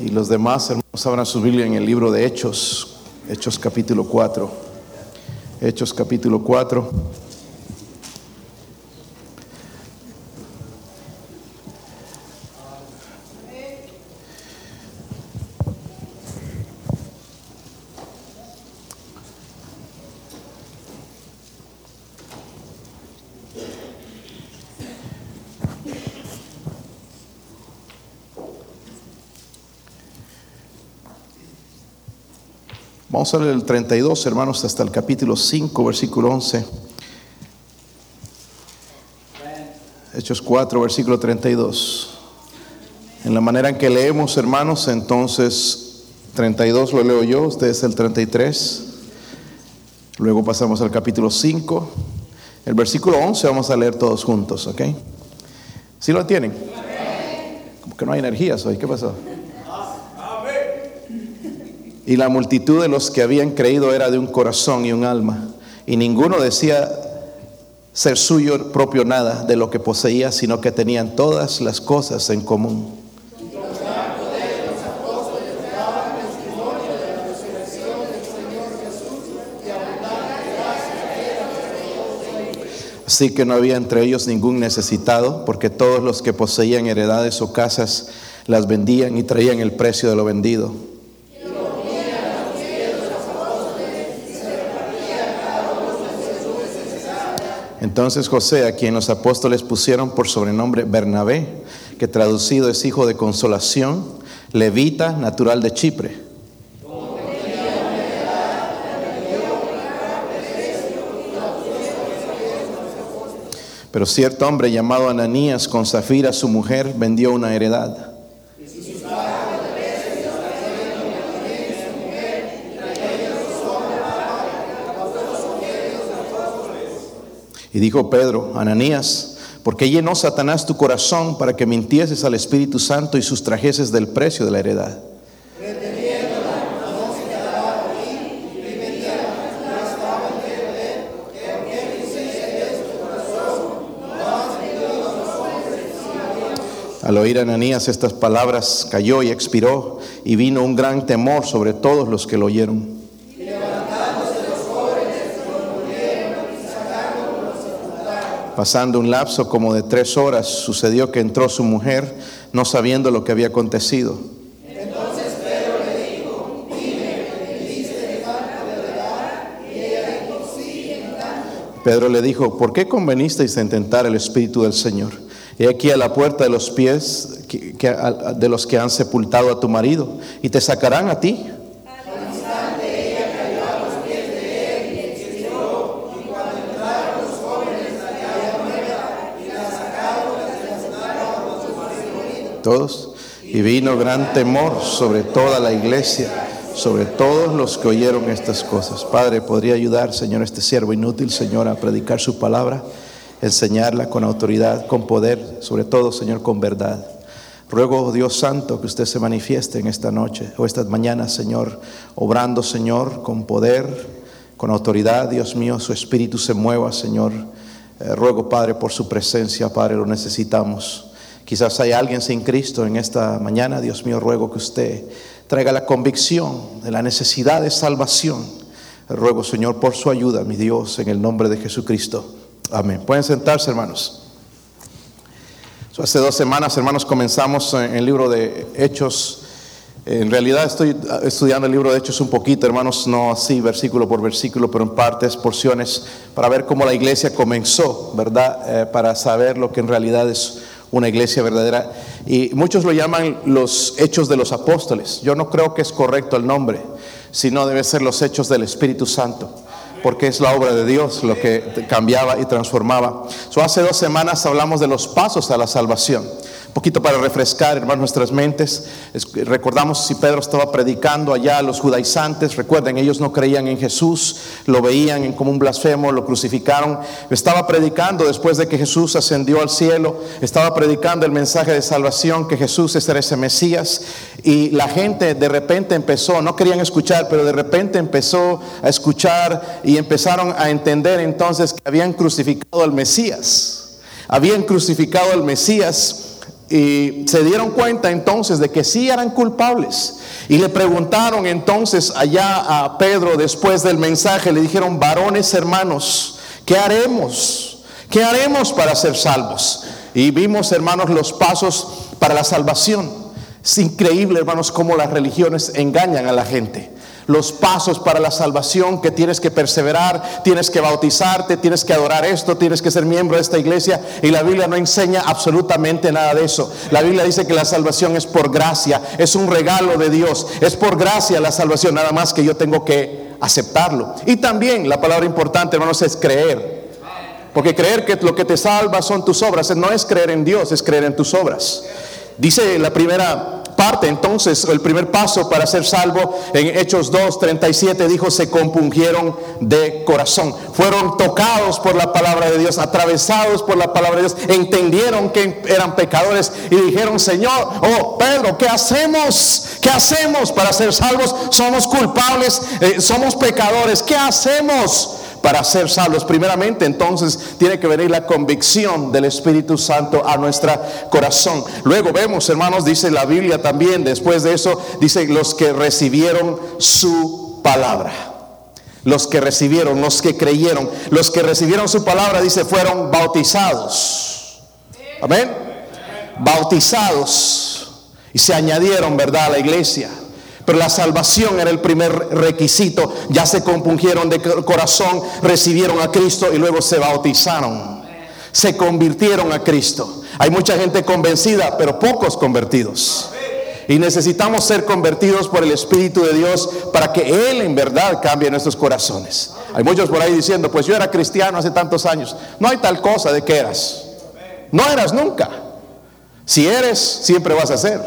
Y los demás hermanos abran su Biblia en el libro de Hechos, Hechos capítulo 4. Hechos capítulo 4. Vamos a leer el 32, hermanos, hasta el capítulo 5, versículo 11. Hechos 4, versículo 32. En la manera en que leemos, hermanos, entonces 32 lo leo yo, ustedes el 33. Luego pasamos al capítulo 5. El versículo 11 vamos a leer todos juntos, ¿ok? ¿Sí lo tienen? Como que no hay energías hoy, ¿qué pasó? Y la multitud de los que habían creído era de un corazón y un alma. Y ninguno decía ser suyo propio nada de lo que poseía, sino que tenían todas las cosas en común. Así que no había entre ellos ningún necesitado, porque todos los que poseían heredades o casas las vendían y traían el precio de lo vendido. Entonces José, a quien los apóstoles pusieron por sobrenombre Bernabé, que traducido es hijo de consolación, levita, natural de Chipre. Pero cierto hombre llamado Ananías con Zafira, su mujer, vendió una heredad. Y dijo Pedro, Ananías, ¿por qué llenó Satanás tu corazón para que mintieses al Espíritu Santo y sustrajeses del precio de la heredad? Al oír Ananías estas palabras, cayó y expiró, y vino un gran temor sobre todos los que lo oyeron. Pasando un lapso como de tres horas, sucedió que entró su mujer, no sabiendo lo que había acontecido. Entonces Pedro le dijo, dime, ¿vendiste de verdad? Y ella dijo. Pedro le dijo, ¿por qué convenisteis en tentar el Espíritu del Señor? He aquí a la puerta de los pies que- que- a- de los que han sepultado a tu marido, y te sacarán a ti. Al instante ella cayó a los pies de él y expiró. Y cuando entraron los jóvenes la hallaron muerta y la sacaron y la sepultaron con su marido. Y vino gran temor sobre toda la iglesia, sobre todos los que oyeron estas cosas. Padre, ¿podría ayudar, Señor, este siervo inútil, Señor, a predicar su palabra, enseñarla con autoridad, con poder, sobre todo, Señor, con verdad? Ruego, Dios Santo, que usted se manifieste en esta noche o estas mañanas, Señor, obrando, Señor, con poder, con autoridad, Dios mío, su espíritu se mueva, Señor. Eh, ruego, Padre, por su presencia, Padre, lo necesitamos. Quizás hay alguien sin Cristo en esta mañana, Dios mío, ruego que usted traiga la convicción de la necesidad de salvación. Ruego, Señor, por su ayuda, mi Dios, en el nombre de Jesucristo. Amén. Pueden sentarse, hermanos. Hace dos semanas, hermanos, comenzamos en el libro de Hechos. En realidad estoy estudiando el libro de Hechos un poquito, hermanos, no así versículo por versículo, pero en partes, porciones, para ver cómo la iglesia comenzó, ¿verdad? Eh, para saber lo que en realidad es una iglesia verdadera. Y muchos lo llaman los Hechos de los Apóstoles. Yo no creo que es correcto el nombre, sino debe ser los Hechos del Espíritu Santo porque es la obra de Dios lo que cambiaba y transformaba. So, hace dos semanas hablamos de los pasos a la salvación. Un poquito para refrescar, hermanos, nuestras mentes. Es- recordamos si Pedro estaba predicando allá a los judaizantes. Recuerden, ellos no creían en Jesús, lo veían como un blasfemo, lo crucificaron. Estaba predicando después de que Jesús ascendió al cielo. Estaba predicando el mensaje de salvación, que Jesús era ese Mesías. Y la gente de repente empezó, no querían escuchar, pero de repente empezó a escuchar y empezaron a entender entonces que habían crucificado al Mesías. Habían crucificado al Mesías y se dieron cuenta entonces de que sí eran culpables. Y le preguntaron entonces allá a Pedro después del mensaje, le dijeron, varones hermanos, ¿qué haremos? ¿Qué haremos para ser salvos? Y vimos, hermanos, los pasos para la salvación. Es increíble, hermanos, cómo las religiones engañan a la gente los pasos para la salvación, que tienes que perseverar, tienes que bautizarte, tienes que adorar esto, tienes que ser miembro de esta iglesia. Y la Biblia no enseña absolutamente nada de eso. La Biblia dice que la salvación es por gracia, es un regalo de Dios, es por gracia la salvación, nada más que yo tengo que aceptarlo. Y también la palabra importante, hermanos, es creer. Porque creer que lo que te salva son tus obras, no es creer en Dios, es creer en tus obras. Dice la primera parte. Entonces, el primer paso para ser salvo en Hechos 2, 37 dijo, se compungieron de corazón. Fueron tocados por la palabra de Dios, atravesados por la palabra de Dios, entendieron que eran pecadores y dijeron, Señor, oh Pedro, ¿qué hacemos? ¿Qué hacemos para ser salvos? Somos culpables, eh, somos pecadores, ¿qué hacemos? Para ser salvos. Primeramente, entonces, tiene que venir la convicción del Espíritu Santo a nuestro corazón. Luego vemos, hermanos, dice la Biblia también, después de eso, dice los que recibieron su palabra. Los que recibieron, los que creyeron, los que recibieron su palabra, dice, fueron bautizados. Amén. Bautizados. Y se añadieron, ¿verdad?, a la iglesia. Pero la salvación era el primer requisito. Ya se compungieron de corazón, recibieron a Cristo y luego se bautizaron. Se convirtieron a Cristo. Hay mucha gente convencida, pero pocos convertidos. Y necesitamos ser convertidos por el Espíritu de Dios para que Él en verdad cambie nuestros corazones. Hay muchos por ahí diciendo, pues yo era cristiano hace tantos años. No hay tal cosa de que eras. No eras nunca. Si eres, siempre vas a ser.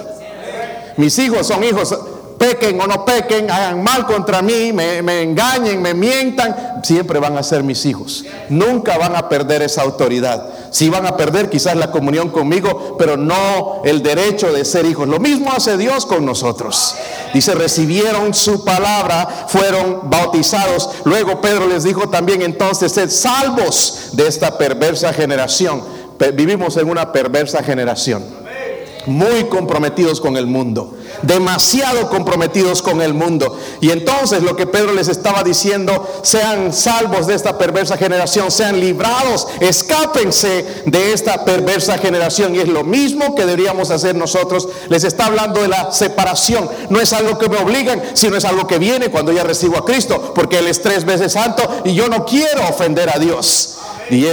Mis hijos son hijos pequen o no pequen, hagan mal contra mí, me, engañen, me mientan, siempre van a ser mis hijos. Nunca van a perder esa autoridad. Si van a perder quizás la comunión conmigo, pero no el derecho de ser hijos. Lo mismo hace Dios con nosotros. Dice, recibieron su palabra, fueron bautizados. Luego Pedro les dijo también entonces, sed salvos de esta perversa generación. Vivimos en una perversa generación. Muy comprometidos con el mundo demasiado comprometidos con el mundo. Y entonces lo que Pedro les estaba diciendo, sean salvos de esta perversa generación, sean librados, escápense de esta perversa generación. Y es lo mismo que deberíamos hacer nosotros. Les está hablando de la separación. No es algo que me obligan, sino es algo que viene cuando ya recibo a Cristo, porque Él es tres veces santo y yo no quiero ofender a Dios. Y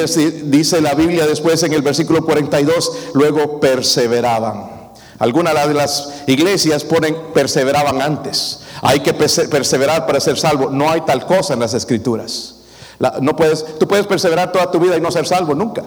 dice la Biblia después en el versículo 42, luego perseveraban. Algunas de las iglesias ponen perseveraban antes. Hay que perseverar para ser salvo. No hay tal cosa en las escrituras. no puedes, tú puedes perseverar toda tu vida y no ser salvo nunca.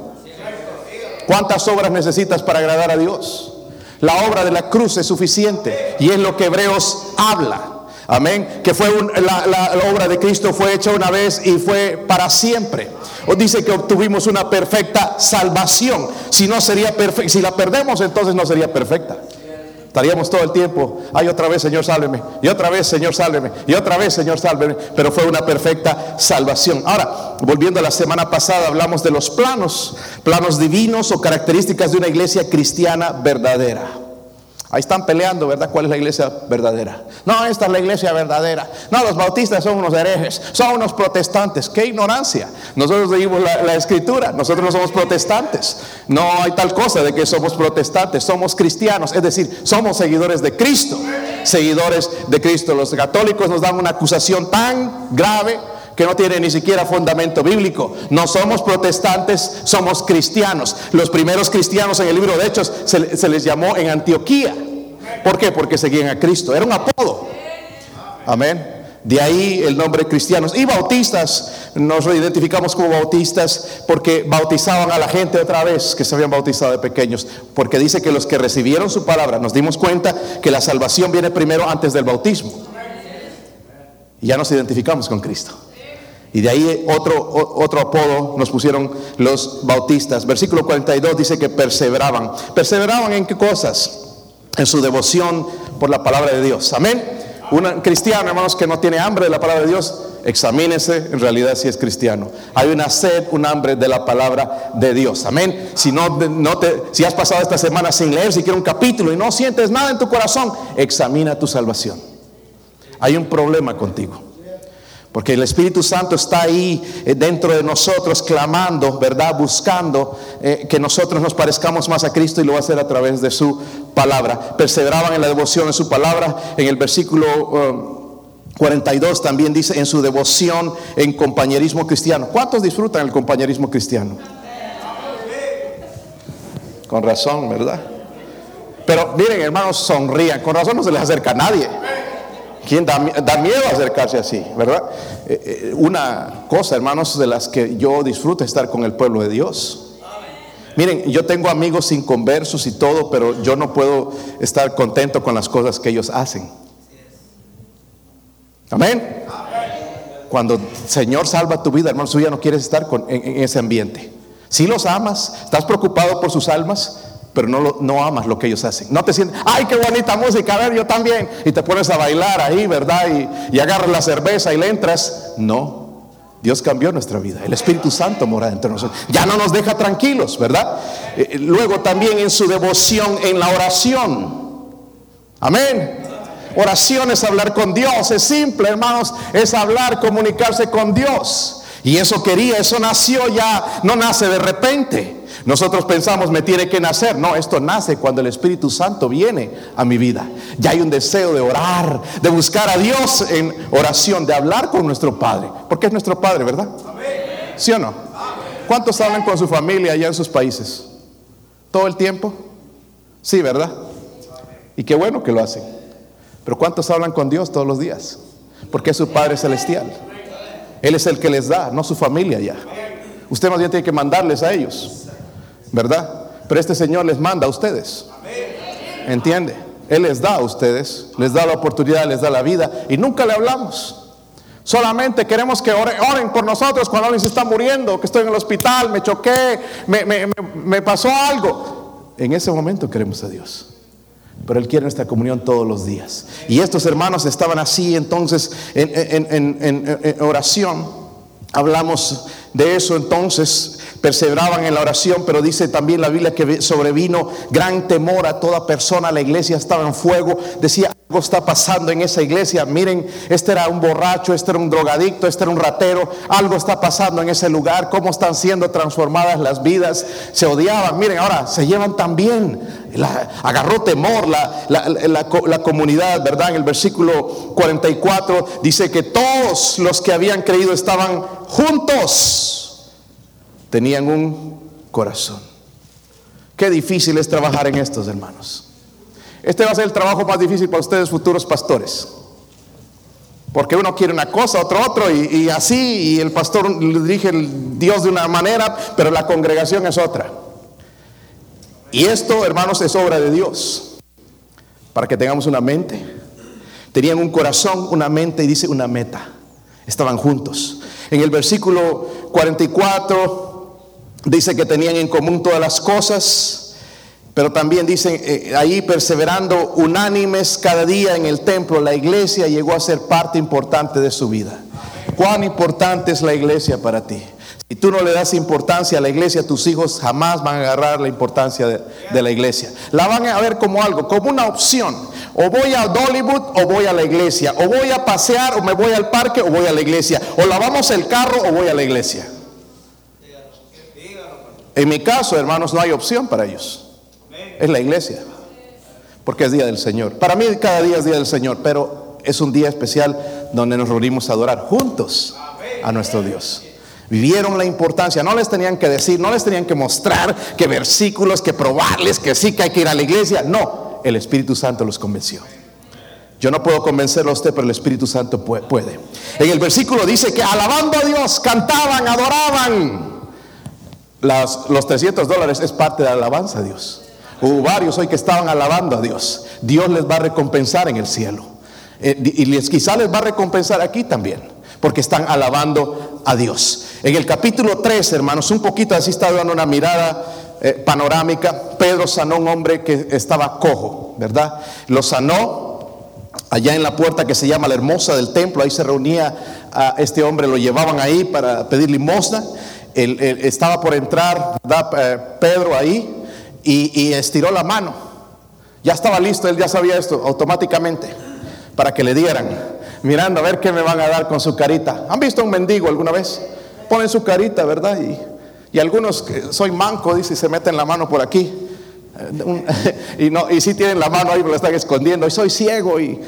¿Cuántas obras necesitas para agradar a Dios? La obra de la cruz es suficiente y es lo que Hebreos habla. Amén. Que fue la, obra de Cristo fue hecha una vez y fue para siempre. O dice que obtuvimos una perfecta salvación. Si no sería perfecta, si la perdemos, entonces no sería perfecta. Estaríamos todo el tiempo, ay otra vez Señor sálveme, y otra vez Señor sálveme, y otra vez Señor sálveme, pero fue una perfecta salvación. Ahora, volviendo a la semana pasada, hablamos de los planos, planos divinos o características de una iglesia cristiana verdadera. Ahí están peleando, ¿verdad? ¿Cuál es la iglesia verdadera? No, esta es la iglesia verdadera. No, los bautistas son unos herejes, son unos protestantes. ¡Qué ignorancia! Nosotros leímos la, la, escritura, nosotros no somos protestantes. No hay tal cosa de que somos protestantes, somos cristianos, es decir, somos seguidores de Cristo. Seguidores de Cristo. Los católicos nos dan una acusación tan grave que no tiene ni siquiera fundamento bíblico. No somos protestantes, somos cristianos. Los primeros cristianos en el libro de Hechos se, les llamó en Antioquía. ¿Por qué? Porque seguían a Cristo. Era un apodo. Amén. De ahí el nombre cristianos. Y bautistas, nos identificamos como bautistas porque bautizaban a la gente otra vez que se habían bautizado de pequeños. Porque dice que los que recibieron su palabra, nos dimos cuenta que la salvación viene primero antes del bautismo. Y ya nos identificamos con Cristo. Y de ahí otro, otro apodo nos pusieron los bautistas. Versículo 42 dice que perseveraban. ¿Perseveraban en qué cosas? En su devoción por la palabra de Dios. Amén. Un cristiano, hermanos, que no tiene hambre de la palabra de Dios, examínese en realidad si es cristiano. Hay una sed, un hambre de la palabra de Dios. Amén. Si no, no te, si has pasado esta semana sin leer siquiera un capítulo y no sientes nada en tu corazón, examina tu salvación. Hay un problema contigo. Porque el Espíritu Santo está ahí eh, dentro de nosotros clamando, ¿verdad? Buscando eh, que nosotros nos parezcamos más a Cristo y lo va a hacer a través de su palabra. Perseveraban en la devoción de su palabra. En el versículo 42 um, también dice en su devoción en compañerismo cristiano. ¿Cuántos disfrutan el compañerismo cristiano? Con razón, ¿verdad? Pero miren, hermanos, sonrían. Con razón no se les acerca a nadie. ¿Quién da, miedo acercarse así, verdad? Eh, eh, una cosa, hermanos, de las que yo disfruto estar con el pueblo de Dios. Miren, yo tengo amigos inconversos y todo, pero yo no puedo estar contento con las cosas que ellos hacen. Amén. Cuando el Señor salva tu vida, hermano, tú no quieres estar en, ese ambiente. Si los amas, estás preocupado por sus almas, pero no, no amas lo que ellos hacen. No te sientes, ay, qué bonita música, a ver, yo también. Y te pones a bailar ahí, ¿verdad? Y, y agarras la cerveza y le entras. No, Dios cambió nuestra vida. El Espíritu Santo mora entre nosotros. Ya no nos deja tranquilos, ¿verdad? Eh, eh, luego también en su devoción en la oración. Amén. Oración es hablar con Dios. Es simple, hermanos. Es hablar, comunicarse con Dios. Y eso quería, eso nació ya, no nace de repente. Nosotros pensamos, me tiene que nacer. No, esto nace cuando el Espíritu Santo viene a mi vida. Ya hay un deseo de orar, de buscar a Dios en oración, de hablar con nuestro Padre. Porque es nuestro Padre, ¿verdad? ¿Sí o no? ¿Cuántos hablan con su familia allá en sus países? ¿Todo el tiempo? Sí, ¿verdad? Y qué bueno que lo hacen. Pero ¿cuántos hablan con Dios todos los días? Porque es su Padre Celestial. Él es el que les da, no su familia ya. Usted más bien tiene que mandarles a ellos. ¿Verdad? Pero este Señor les manda a ustedes. ¿Entiende? Él les da a ustedes, les da la oportunidad, les da la vida y nunca le hablamos. Solamente queremos que oren, por nosotros cuando alguien se está muriendo, que estoy en el hospital, me choqué, me, pasó algo. En ese momento queremos a Dios. Pero Él quiere nuestra comunión todos los días. Y estos hermanos estaban así entonces en oración. Hablamos de eso entonces perseveraban en la oración, pero dice también la Biblia que sobrevino gran temor a toda persona, la iglesia estaba en fuego, decía, algo está pasando en esa iglesia, miren, este era un borracho, este era un drogadicto, este era un ratero, algo está pasando en ese lugar, cómo están siendo transformadas las vidas, se odiaban, miren, ahora se llevan también, agarró temor la, la comunidad, ¿verdad? En el versículo 44 dice que todos los que habían creído estaban juntos tenían un corazón. Qué difícil es trabajar en estos, hermanos. Este va a ser el trabajo más difícil para ustedes, futuros pastores. Porque uno quiere una cosa, otro otro, y, así, y el pastor le dirige el Dios de una manera, pero la congregación es otra. Y esto, hermanos, es obra de Dios. Para que tengamos una mente. Tenían un corazón, una mente y dice una meta. Estaban juntos. En el versículo 44 Dice que tenían en común todas las cosas, pero también dicen eh, ahí perseverando unánimes cada día en el templo, la iglesia llegó a ser parte importante de su vida. ¿Cuán importante es la iglesia para ti? Si tú no le das importancia a la iglesia, tus hijos jamás van a agarrar la importancia de, de, la iglesia. La van a ver como algo, como una opción. O voy a Dollywood o voy a la iglesia. O voy a pasear o me voy al parque o voy a la iglesia. O lavamos el carro o voy a la iglesia. En mi caso, hermanos, no hay opción para ellos. Es la iglesia. Porque es día del Señor. Para mí cada día es día del Señor, pero es un día especial donde nos reunimos a adorar juntos a nuestro Dios. Vivieron la importancia, no les tenían que decir, no les tenían que mostrar que versículos, que probarles que sí que hay que ir a la iglesia. No, el Espíritu Santo los convenció. Yo no puedo convencerlo a usted, pero el Espíritu Santo puede. En el versículo dice que alabando a Dios, cantaban, adoraban los 300 dólares es parte de la alabanza a Dios. Hubo varios hoy que estaban alabando a Dios. Dios les va a recompensar en el cielo. Eh, y les, quizá les va a recompensar aquí también, porque están alabando a Dios. En el capítulo 3, hermanos, un poquito así está dando una mirada eh, panorámica. Pedro sanó a un hombre que estaba cojo, ¿verdad? Lo sanó allá en la puerta que se llama la hermosa del templo. Ahí se reunía a este hombre lo llevaban ahí para pedir limosna. Él, él estaba por entrar. Eh, Pedro ahí y, estiró la mano. Ya estaba listo, él ya sabía esto automáticamente para que le dieran, mirando a ver qué me van a dar con su carita. ¿Han visto un mendigo alguna vez? Ponen su carita, ¿verdad? Y, y algunos, soy manco, dice, se meten la mano por aquí. Eh, y y sí tienen la mano ahí, pero la están escondiendo. Y soy ciego y,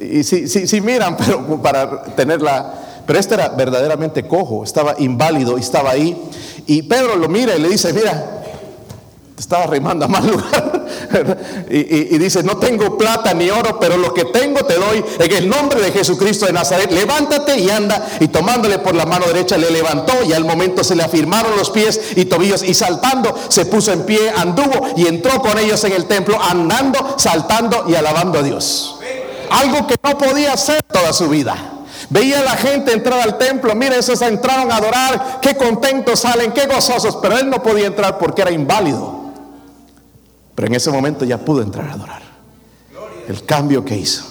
y sí, miran, pero para tenerla. Pero este era verdaderamente cojo, estaba inválido y estaba ahí. Y Pedro lo mira y le dice, mira, te estaba arrimando a mal lugar. y- y dice, no tengo plata ni oro, pero lo que tengo te doy en el nombre de Jesucristo de Nazaret. Levántate y anda. Y tomándole por la mano derecha le levantó y al momento se le afirmaron los pies y tobillos y saltando se puso en pie, anduvo y entró con ellos en el templo, andando, saltando y alabando a Dios. Algo que no podía hacer toda su vida. Veía a la gente entrar al templo, mira, esos entraron a adorar, qué contentos salen, qué gozosos, pero él no podía entrar porque era inválido. Pero en ese momento ya pudo entrar a adorar. El cambio que hizo.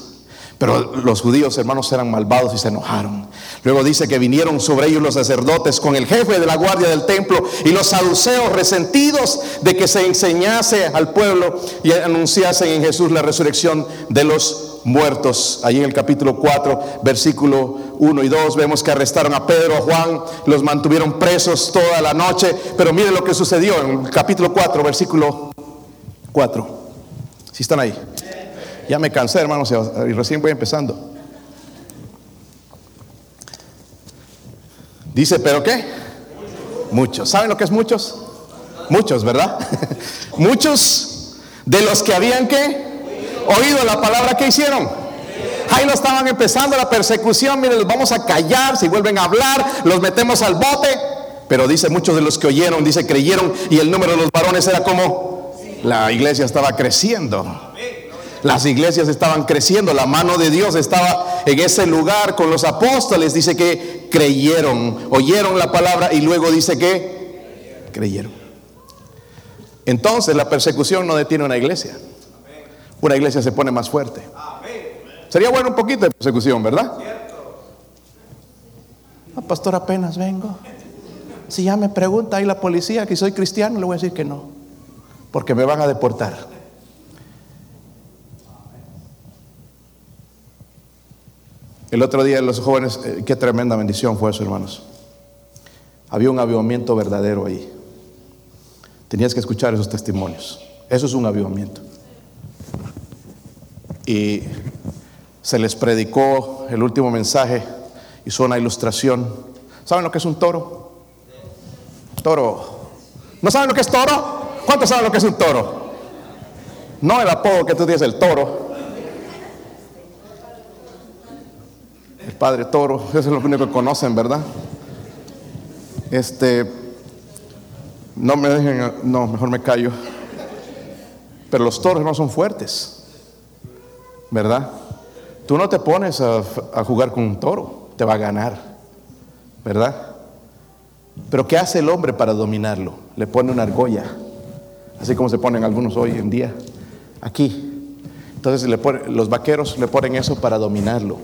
Pero los judíos, hermanos, eran malvados y se enojaron. Luego dice que vinieron sobre ellos los sacerdotes con el jefe de la guardia del templo y los saduceos resentidos de que se enseñase al pueblo y anunciasen en Jesús la resurrección de los muertos. Allí en el capítulo 4, versículo 1 y 2, vemos que arrestaron a Pedro, a Juan, los mantuvieron presos toda la noche. Pero mire lo que sucedió en el capítulo 4, versículo 4. Si están ahí. Ya me cansé, hermanos, y recién voy empezando. Dice, ¿pero qué? Muchos. ¿Saben lo que es muchos? Muchos, ¿verdad? muchos de los que habían que oído la palabra que hicieron. Ahí lo estaban empezando la persecución. Miren, los vamos a callar. Si vuelven a hablar, los metemos al bote. Pero dice, muchos de los que oyeron, dice, creyeron. Y el número de los varones era como la iglesia estaba creciendo. Las iglesias estaban creciendo, la mano de Dios estaba en ese lugar con los apóstoles. Dice que creyeron, oyeron la palabra y luego dice que creyeron. Entonces la persecución no detiene una iglesia. Una iglesia se pone más fuerte. Sería bueno un poquito de persecución, ¿verdad? Ah, pastor, apenas vengo. Si ya me pregunta ahí la policía que soy cristiano, le voy a decir que no, porque me van a deportar. El otro día los jóvenes, eh, qué tremenda bendición fue eso, hermanos. Había un avivamiento verdadero ahí. Tenías que escuchar esos testimonios. Eso es un avivamiento. Y se les predicó el último mensaje, hizo una ilustración. ¿Saben lo que es un toro? Toro. ¿No saben lo que es toro? ¿Cuántos saben lo que es un toro? No el apodo que tú tienes, el toro. El padre toro, eso es lo único que conocen, ¿verdad? Este, no me dejen, no, mejor me callo. Pero los toros no son fuertes, ¿verdad? Tú no te pones a, jugar con un toro, te va a ganar, ¿verdad? Pero ¿qué hace el hombre para dominarlo? Le pone una argolla, así como se ponen algunos hoy en día, aquí. Entonces los vaqueros le ponen eso para dominarlo.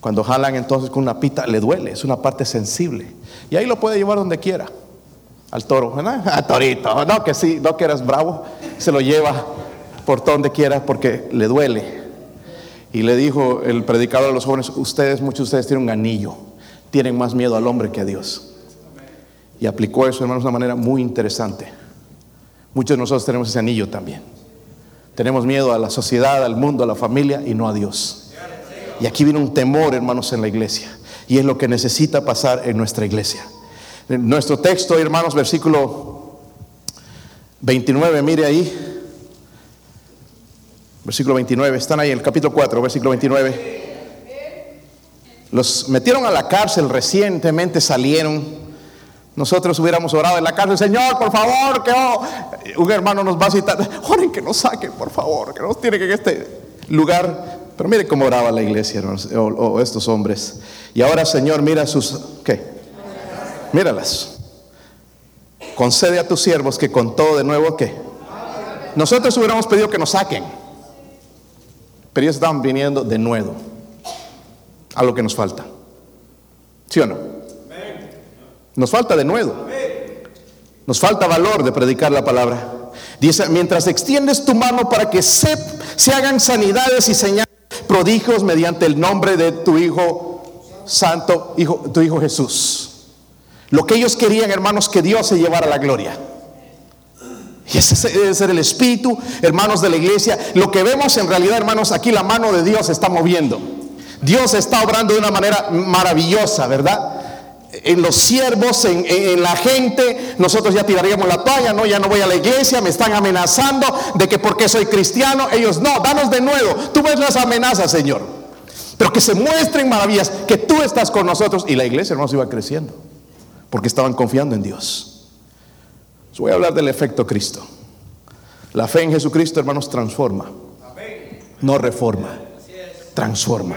Cuando jalan entonces con una pita le duele, es una parte sensible. Y ahí lo puede llevar donde quiera. Al toro, ¿verdad? A torito. No que sí, no que eras bravo, se lo lleva por donde quiera porque le duele. Y le dijo el predicador a los jóvenes, ustedes, muchos de ustedes tienen un anillo, tienen más miedo al hombre que a Dios. Y aplicó eso, hermanos, de una manera muy interesante. Muchos de nosotros tenemos ese anillo también. Tenemos miedo a la sociedad, al mundo, a la familia y no a Dios. Y aquí viene un temor, hermanos, en la iglesia. Y es lo que necesita pasar en nuestra iglesia. Nuestro texto, hermanos, versículo 29, mire ahí. Versículo 29, están ahí en el capítulo 4, versículo 29. Los metieron a la cárcel recientemente, salieron. Nosotros hubiéramos orado en la cárcel, Señor, por favor, que oh". un hermano nos va a citar, oren que nos saquen, por favor, que nos tienen en este lugar. Pero mire cómo oraba la iglesia, o, o estos hombres. Y ahora, Señor, mira sus, ¿qué? Míralas. Concede a tus siervos que con todo de nuevo, ¿qué? Nosotros hubiéramos pedido que nos saquen. Pero ellos estaban viniendo de nuevo a lo que nos falta. ¿Sí o no? Nos falta de nuevo. Nos falta valor de predicar la palabra. Dice, mientras extiendes tu mano para que se, se hagan sanidades y señales, prodigios mediante el nombre de tu Hijo Santo, hijo, tu Hijo Jesús. Lo que ellos querían, hermanos, que Dios se llevara la gloria. Y ese debe ser el espíritu, hermanos de la iglesia. Lo que vemos en realidad, hermanos, aquí la mano de Dios está moviendo. Dios está obrando de una manera maravillosa, ¿verdad? En los siervos, en, en, la gente, nosotros ya tiraríamos la toalla, no, ya no voy a la iglesia, me están amenazando de que porque soy cristiano, ellos no, danos de nuevo. Tú ves las amenazas, Señor. Pero que se muestren maravillas, que tú estás con nosotros. Y la iglesia, hermanos, iba creciendo, porque estaban confiando en Dios. Voy a hablar del efecto Cristo. La fe en Jesucristo, hermanos, transforma. No reforma. Transforma.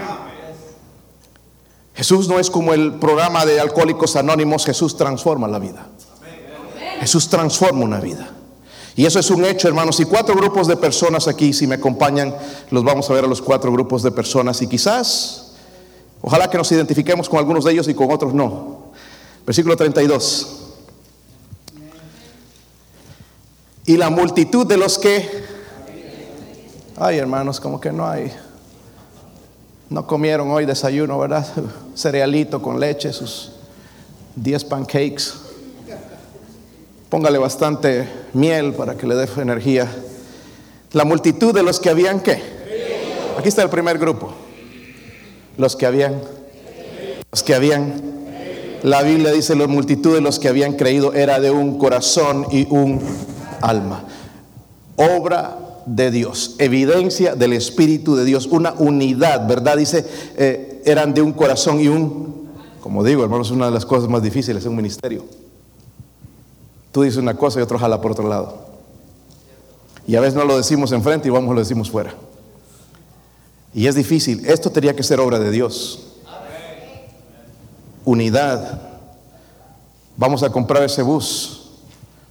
Jesús no es como el programa de Alcohólicos Anónimos. Jesús transforma la vida. Jesús transforma una vida. Y eso es un hecho, hermanos. Y cuatro grupos de personas aquí, si me acompañan, los vamos a ver a los cuatro grupos de personas. Y quizás, ojalá que nos identifiquemos con algunos de ellos y con otros no. Versículo 32. Y la multitud de los que, ay hermanos, como que no hay, no comieron hoy desayuno, ¿verdad? Cerealito con leche, sus 10 pancakes. Póngale bastante miel para que le dé energía. La multitud de los que habían qué? Aquí está el primer grupo. Los que habían, los que habían. La Biblia dice la multitud de los que habían creído era de un corazón y un alma. Obra de Dios, evidencia del Espíritu de Dios, una unidad, ¿verdad? Dice, eh, eran de un corazón y un, como digo, hermanos, una de las cosas más difíciles en un ministerio. Tú dices una cosa y otro jala por otro lado. Y a veces no lo decimos enfrente y vamos lo decimos fuera. Y es difícil. Esto tenía que ser obra de Dios. Unidad. Vamos a comprar ese bus.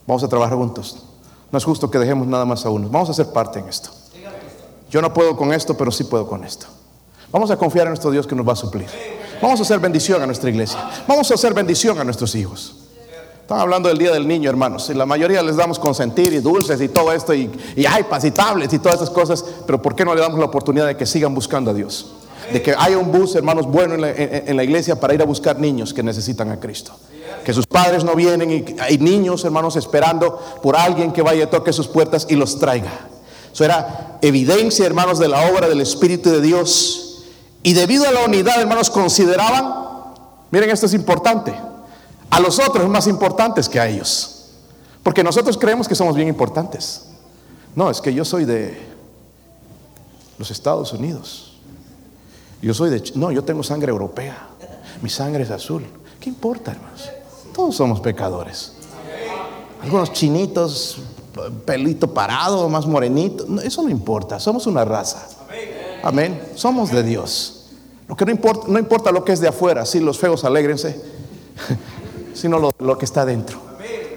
Vamos a trabajar juntos. No es justo que dejemos nada más a uno. Vamos a ser parte en esto. Yo no puedo con esto, pero sí puedo con esto. Vamos a confiar en nuestro Dios que nos va a suplir. Vamos a hacer bendición a nuestra iglesia. Vamos a hacer bendición a nuestros hijos. Están hablando del Día del Niño, hermanos. Y la mayoría les damos consentir y dulces y todo esto, y, y iPads y tablets y todas esas cosas. Pero ¿por qué no le damos la oportunidad de que sigan buscando a Dios? De que haya un bus, hermanos, bueno en la, en la iglesia para ir a buscar niños que necesitan a Cristo que sus padres no vienen y hay niños, hermanos, esperando por alguien que vaya y toque sus puertas y los traiga. Eso era evidencia, hermanos, de la obra del Espíritu de Dios. Y debido a la unidad, hermanos, consideraban, miren, esto es importante, a los otros más importantes que a ellos. Porque nosotros creemos que somos bien importantes. No, es que yo soy de los Estados Unidos. Yo soy de... No, yo tengo sangre europea. Mi sangre es azul. ¿Qué importa, hermanos? Todos somos pecadores. Algunos chinitos, pelito parado, más morenito. Eso no importa. Somos una raza. Amén. Somos de Dios. Lo que no importa, no importa lo que es de afuera. Si los feos alegrense, sino lo, lo que está dentro.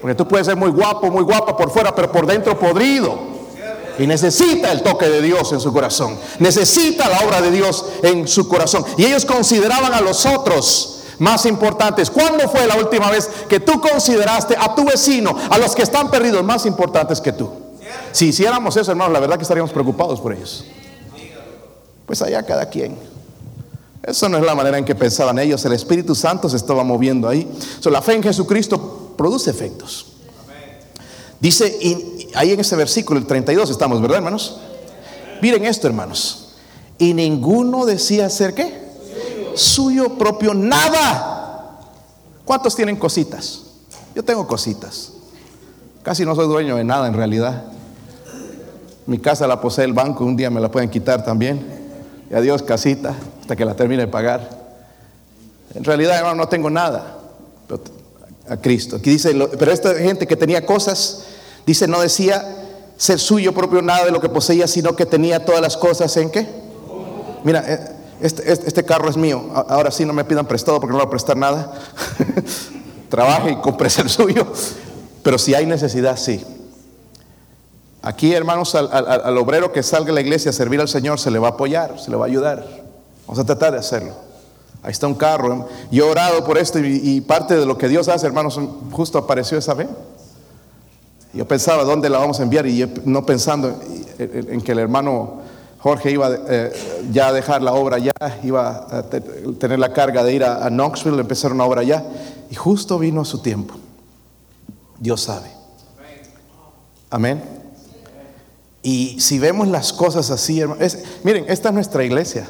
Porque tú puedes ser muy guapo, muy guapa por fuera, pero por dentro podrido. Y necesita el toque de Dios en su corazón. Necesita la obra de Dios en su corazón. Y ellos consideraban a los otros más importantes. ¿Cuándo fue la última vez que tú consideraste a tu vecino, a los que están perdidos, más importantes que tú? Si hiciéramos eso, hermanos, la verdad que estaríamos preocupados por ellos. Pues allá cada quien. Eso no es la manera en que pensaban ellos. El Espíritu Santo se estaba moviendo ahí. So, la fe en Jesucristo produce efectos. Dice, y ahí en ese versículo, el 32 estamos, ¿verdad, hermanos? Miren esto, hermanos. Y ninguno decía ser qué? Suyo propio nada. ¿Cuántos tienen cositas? Yo tengo cositas. Casi no soy dueño de nada en realidad. Mi casa la posee el banco, un día me la pueden quitar también. Y adiós casita, hasta que la termine de pagar. En realidad, hermano, no tengo nada. A Cristo. Aquí dice, pero esta gente que tenía cosas, dice, no decía ser suyo propio nada de lo que poseía, sino que tenía todas las cosas en qué. Mira, este, este, este carro es mío. Ahora sí no me pidan prestado porque no voy a prestar nada. Trabaje y compre el suyo. Pero si hay necesidad, sí. Aquí, hermanos, al, obrero que salga a la iglesia a servir al Señor se le va a apoyar, se le va a ayudar. Vamos a tratar de hacerlo. Ahí está un carro. Yo he orado por esto y, parte de lo que Dios hace, hermanos, justo apareció esa vez. Yo pensaba dónde la vamos a enviar y no pensando en en que el hermano Jorge iba eh, ya a dejar la obra allá, iba a te- tener la carga de ir a, a Knoxville, empezar una obra allá y justo vino su tiempo. Dios sabe. Amén. Y si vemos las cosas así, hermano, miren, esta es nuestra iglesia.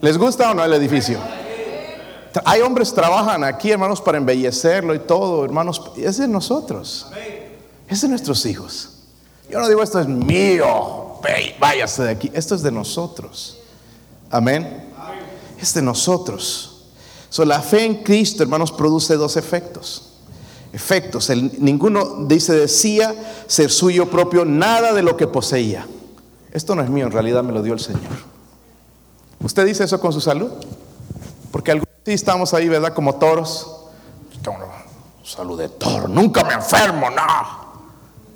¿Les gusta o no el edificio? Hay hombres que trabajan aquí, hermanos, para embellecerlo y todo, hermanos. Es de nosotros. Es de nuestros hijos. Yo no digo esto es mío, váyase de aquí. Esto es de nosotros. Amén. Es de nosotros. So, la fe en Cristo, hermanos, produce dos efectos. Efectos. Ninguno dice decía ser suyo propio nada de lo que poseía. Esto no es mío, en realidad me lo dio el Señor. ¿Usted dice eso con su salud? Porque algunos estamos ahí, ¿verdad? Como toros. Salud de toro. Nunca me enfermo, no.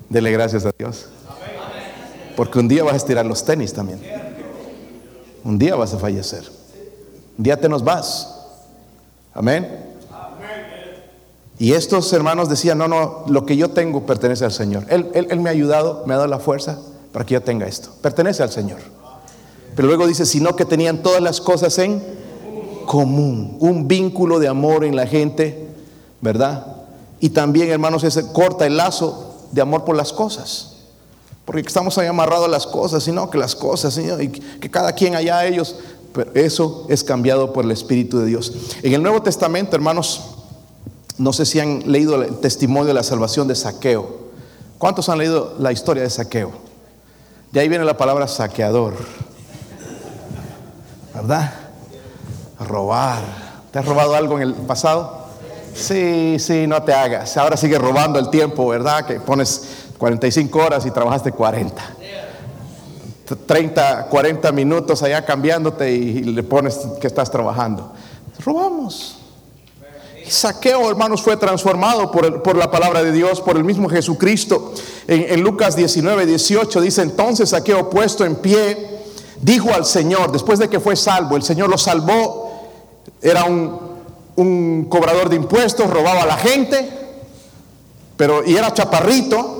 Dele gracias a Dios. Porque un día vas a estirar los tenis también. Un día vas a fallecer. Un día te nos vas. Amén. Y estos hermanos decían, no, no, lo que yo tengo pertenece al Señor. Él, él- él me ha ayudado, me ha dado la fuerza para que yo tenga esto. Pertenece al Señor. Pero luego dice, sino que tenían todas las cosas en común, un vínculo de amor en la gente, ¿verdad? Y también, hermanos, ese corta el lazo de amor por las cosas. Porque estamos ahí amarrados a las cosas, sino que las cosas, Señor, y que cada quien allá ellos, pero eso es cambiado por el Espíritu de Dios. En el Nuevo Testamento, hermanos, no sé si han leído el testimonio de la salvación de Saqueo. ¿Cuántos han leído la historia de Saqueo? De ahí viene la palabra saqueador. ¿Verdad? Robar. ¿Te has robado algo en el pasado? Sí, sí, no te hagas. Ahora sigue robando el tiempo, ¿verdad? Que pones 45 horas y trabajaste 40. 30, 40 minutos allá cambiándote y le pones que estás trabajando. Robamos. Saqueo, hermanos, fue transformado por, por la palabra de Dios, por el mismo Jesucristo. En, en Lucas 19, 18 dice, entonces Saqueo puesto en pie, dijo al Señor, después de que fue salvo, el Señor lo salvó, era un, un cobrador de impuestos, robaba a la gente, pero y era chaparrito.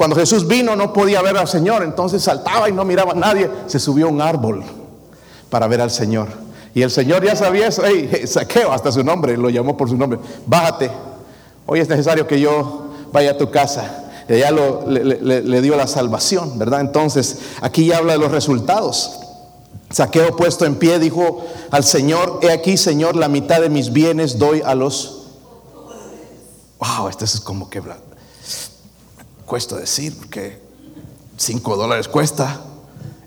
Cuando Jesús vino no podía ver al Señor, entonces saltaba y no miraba a nadie, se subió a un árbol para ver al Señor. Y el Señor ya sabía eso, saqueo hasta su nombre, lo llamó por su nombre, bájate, hoy es necesario que yo vaya a tu casa. Y allá le, le- dio la salvación, ¿verdad? Entonces, aquí ya habla de los resultados. Saqueo puesto en pie dijo al Señor, he aquí, Señor, la mitad de mis bienes doy a los... Wow, esto es como que cuesta decir, porque cinco dólares cuesta.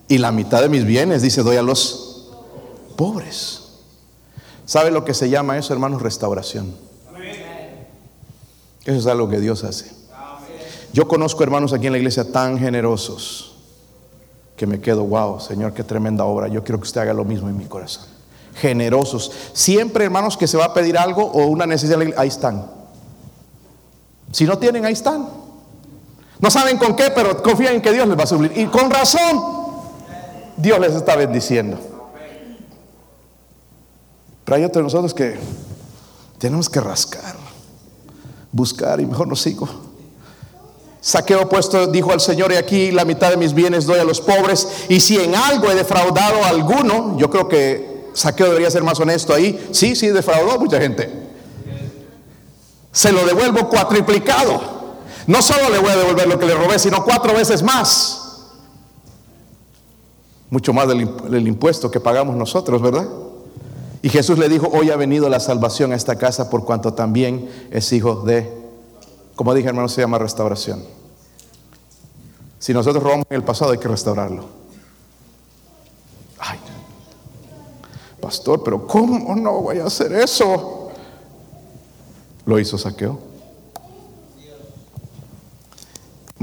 Y la mitad de mis bienes, dice, doy a los pobres. ¿Sabe lo que se llama eso, hermanos? Restauración. Eso es algo que Dios hace. Yo conozco hermanos aquí en la iglesia tan generosos que me quedo, wow, Señor, qué tremenda obra. Yo quiero que usted haga lo mismo en mi corazón. Generosos. Siempre, hermanos, que se va a pedir algo o una necesidad, ahí están. Si no tienen, ahí están. No saben con qué, pero confían en que Dios les va a suplir. Y con razón, Dios les está bendiciendo. Pero hay otros de nosotros que tenemos que rascar, buscar y mejor no sigo. Saqueo puesto dijo al Señor, y aquí la mitad de mis bienes doy a los pobres, y si en algo he defraudado a alguno, yo creo que Saqueo debería ser más honesto ahí, sí, sí, defraudó a mucha gente. Se lo devuelvo cuatriplicado. No solo le voy a devolver lo que le robé, sino cuatro veces más. Mucho más del, imp- del impuesto que pagamos nosotros, ¿verdad? Y Jesús le dijo, hoy ha venido la salvación a esta casa por cuanto también es hijo de, como dije hermano, se llama restauración. Si nosotros robamos en el pasado hay que restaurarlo. Ay, pastor, pero ¿cómo no voy a hacer eso? Lo hizo Saqueo.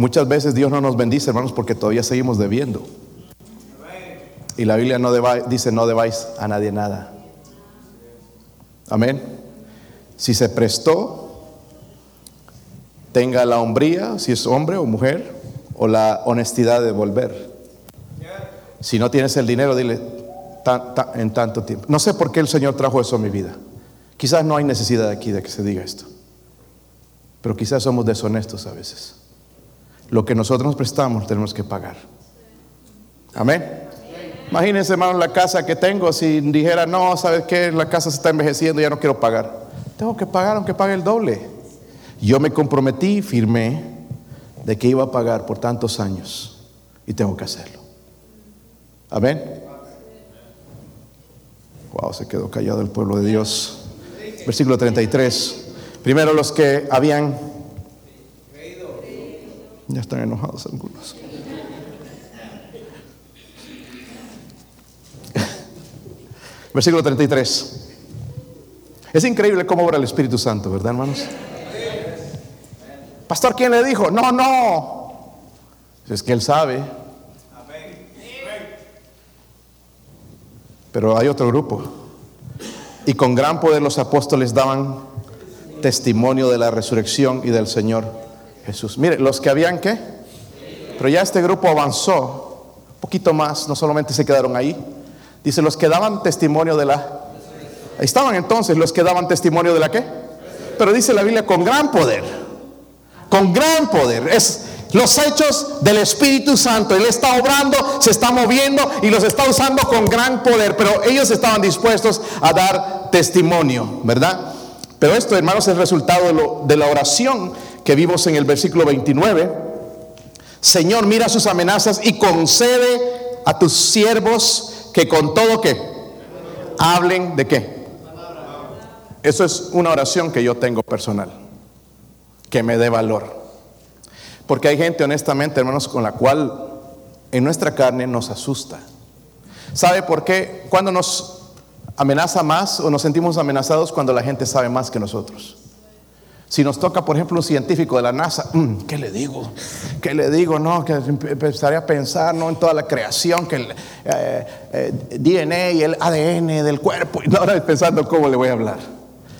Muchas veces Dios no nos bendice, hermanos, porque todavía seguimos debiendo. Y la Biblia no dice, no debáis a nadie nada. Amén. Si se prestó, tenga la hombría, si es hombre o mujer, o la honestidad de devolver. Si no tienes el dinero, dile, en tanto tiempo. No sé por qué el Señor trajo eso a mi vida. Quizás no hay necesidad aquí de que se diga esto, pero quizás somos deshonestos a veces. Lo que nosotros nos prestamos tenemos que pagar. Amén. Imagínense, hermano, la casa que tengo, si dijera, no, ¿sabes qué? La casa se está envejeciendo, ya no quiero pagar. Tengo que pagar aunque pague el doble. Yo me comprometí, firmé, de que iba a pagar por tantos años y tengo que hacerlo. Amén. Wow, se quedó callado el pueblo de Dios. Versículo 33. Primero los que habían... Ya están enojados algunos. Versículo 33. Es increíble cómo obra el Espíritu Santo, ¿verdad, hermanos? Pastor, ¿quién le dijo? No, no. Es que él sabe. Pero hay otro grupo. Y con gran poder los apóstoles daban testimonio de la resurrección y del Señor Jesús. Mire, los que habían qué. Pero ya este grupo avanzó un poquito más, no solamente se quedaron ahí. Dice, los que daban testimonio de la... Estaban entonces los que daban testimonio de la qué. Pero dice la Biblia con gran poder. Con gran poder. Es los hechos del Espíritu Santo. Él está obrando, se está moviendo y los está usando con gran poder. Pero ellos estaban dispuestos a dar testimonio, ¿verdad? Pero esto, hermanos, es el resultado de la oración que vimos en el versículo 29. Señor, mira sus amenazas y concede a tus siervos que con todo que hablen de qué. Eso es una oración que yo tengo personal, que me dé valor. Porque hay gente, honestamente, hermanos, con la cual en nuestra carne nos asusta. ¿Sabe por qué? Cuando nos amenaza más o nos sentimos amenazados cuando la gente sabe más que nosotros. Si nos toca, por ejemplo, un científico de la NASA, mm, ¿qué le digo? ¿Qué le digo? No, que empezaría a pensar ¿no? en toda la creación, que el eh, eh, DNA y el ADN del cuerpo. Y ahora pensando cómo le voy a hablar.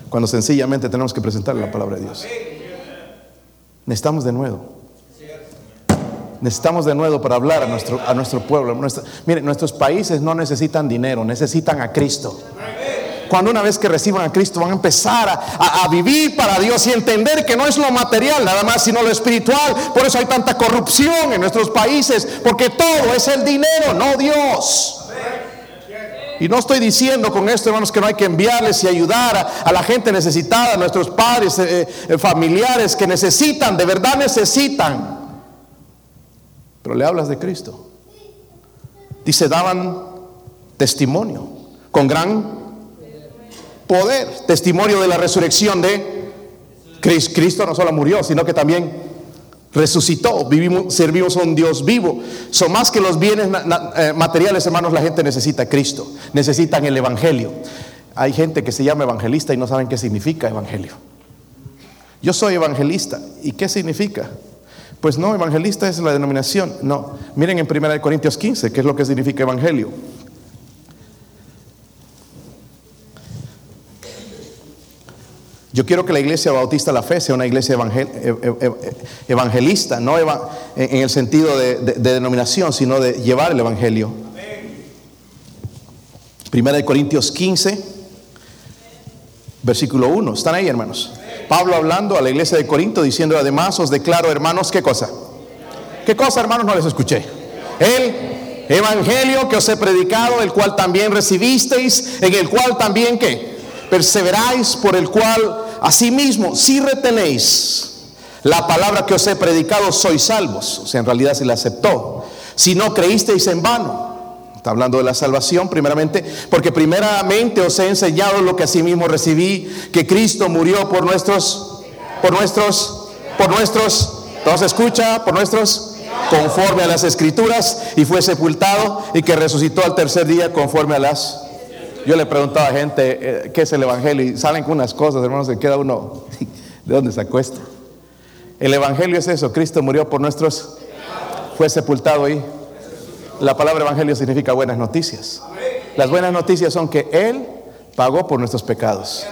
Cuando sencillamente tenemos que presentarle la palabra de Dios. Necesitamos de nuevo necesitamos de nuevo para hablar a nuestro, a nuestro pueblo. miren, nuestros países no necesitan dinero, necesitan a Cristo. Cuando una vez que reciban a Cristo van a empezar a, vivir para Dios y entender que no es lo material nada más, sino lo espiritual. Por eso hay tanta corrupción en nuestros países, porque todo es el dinero, no Dios. Y no estoy diciendo con esto, hermanos, que no hay que enviarles y ayudar a, la gente necesitada, a nuestros padres, eh, eh, familiares que necesitan, de verdad necesitan. Pero le hablas de Cristo. Dice, daban testimonio con gran poder, testimonio de la resurrección de Cristo. Cristo no solo murió, sino que también resucitó. Vivimos, servimos a un Dios vivo. Son más que los bienes eh, materiales, hermanos, la gente necesita Cristo, necesitan el Evangelio. Hay gente que se llama evangelista y no saben qué significa evangelio. Yo soy evangelista. ¿Y qué significa? Pues no, evangelista es la denominación. No, miren en 1 Corintios 15, qué es lo que significa evangelio. Yo quiero que la iglesia bautista la fe sea una iglesia e, e, e, evangelista, no en el sentido de, denominación, sino de llevar el evangelio. Primera de Corintios 15, versículo 1. ¿Están ahí, hermanos? Pablo hablando a la iglesia de Corinto diciendo, además os declaro, hermanos, ¿qué cosa? ¿Qué cosa, hermanos? No les escuché. El evangelio que os he predicado, el cual también recibisteis, en el cual también que perseveráis, por el cual asimismo, si retenéis la palabra que os he predicado, sois salvos. O sea, en realidad se la aceptó. Si no creísteis en vano. Está hablando de la salvación primeramente, porque primeramente os he enseñado lo que asimismo recibí, que Cristo murió por nuestros, por nuestros, por nuestros, todos escucha, por nuestros, conforme a las escrituras, y fue sepultado y que resucitó al tercer día conforme a las... Yo le preguntaba a gente, eh, ¿qué es el Evangelio? Y salen con unas cosas, hermanos, se queda uno, ¿de dónde se acuesta? El Evangelio es eso, Cristo murió por nuestros, fue sepultado y la palabra evangelio significa buenas noticias. Las buenas noticias son que Él pagó por nuestros pecados.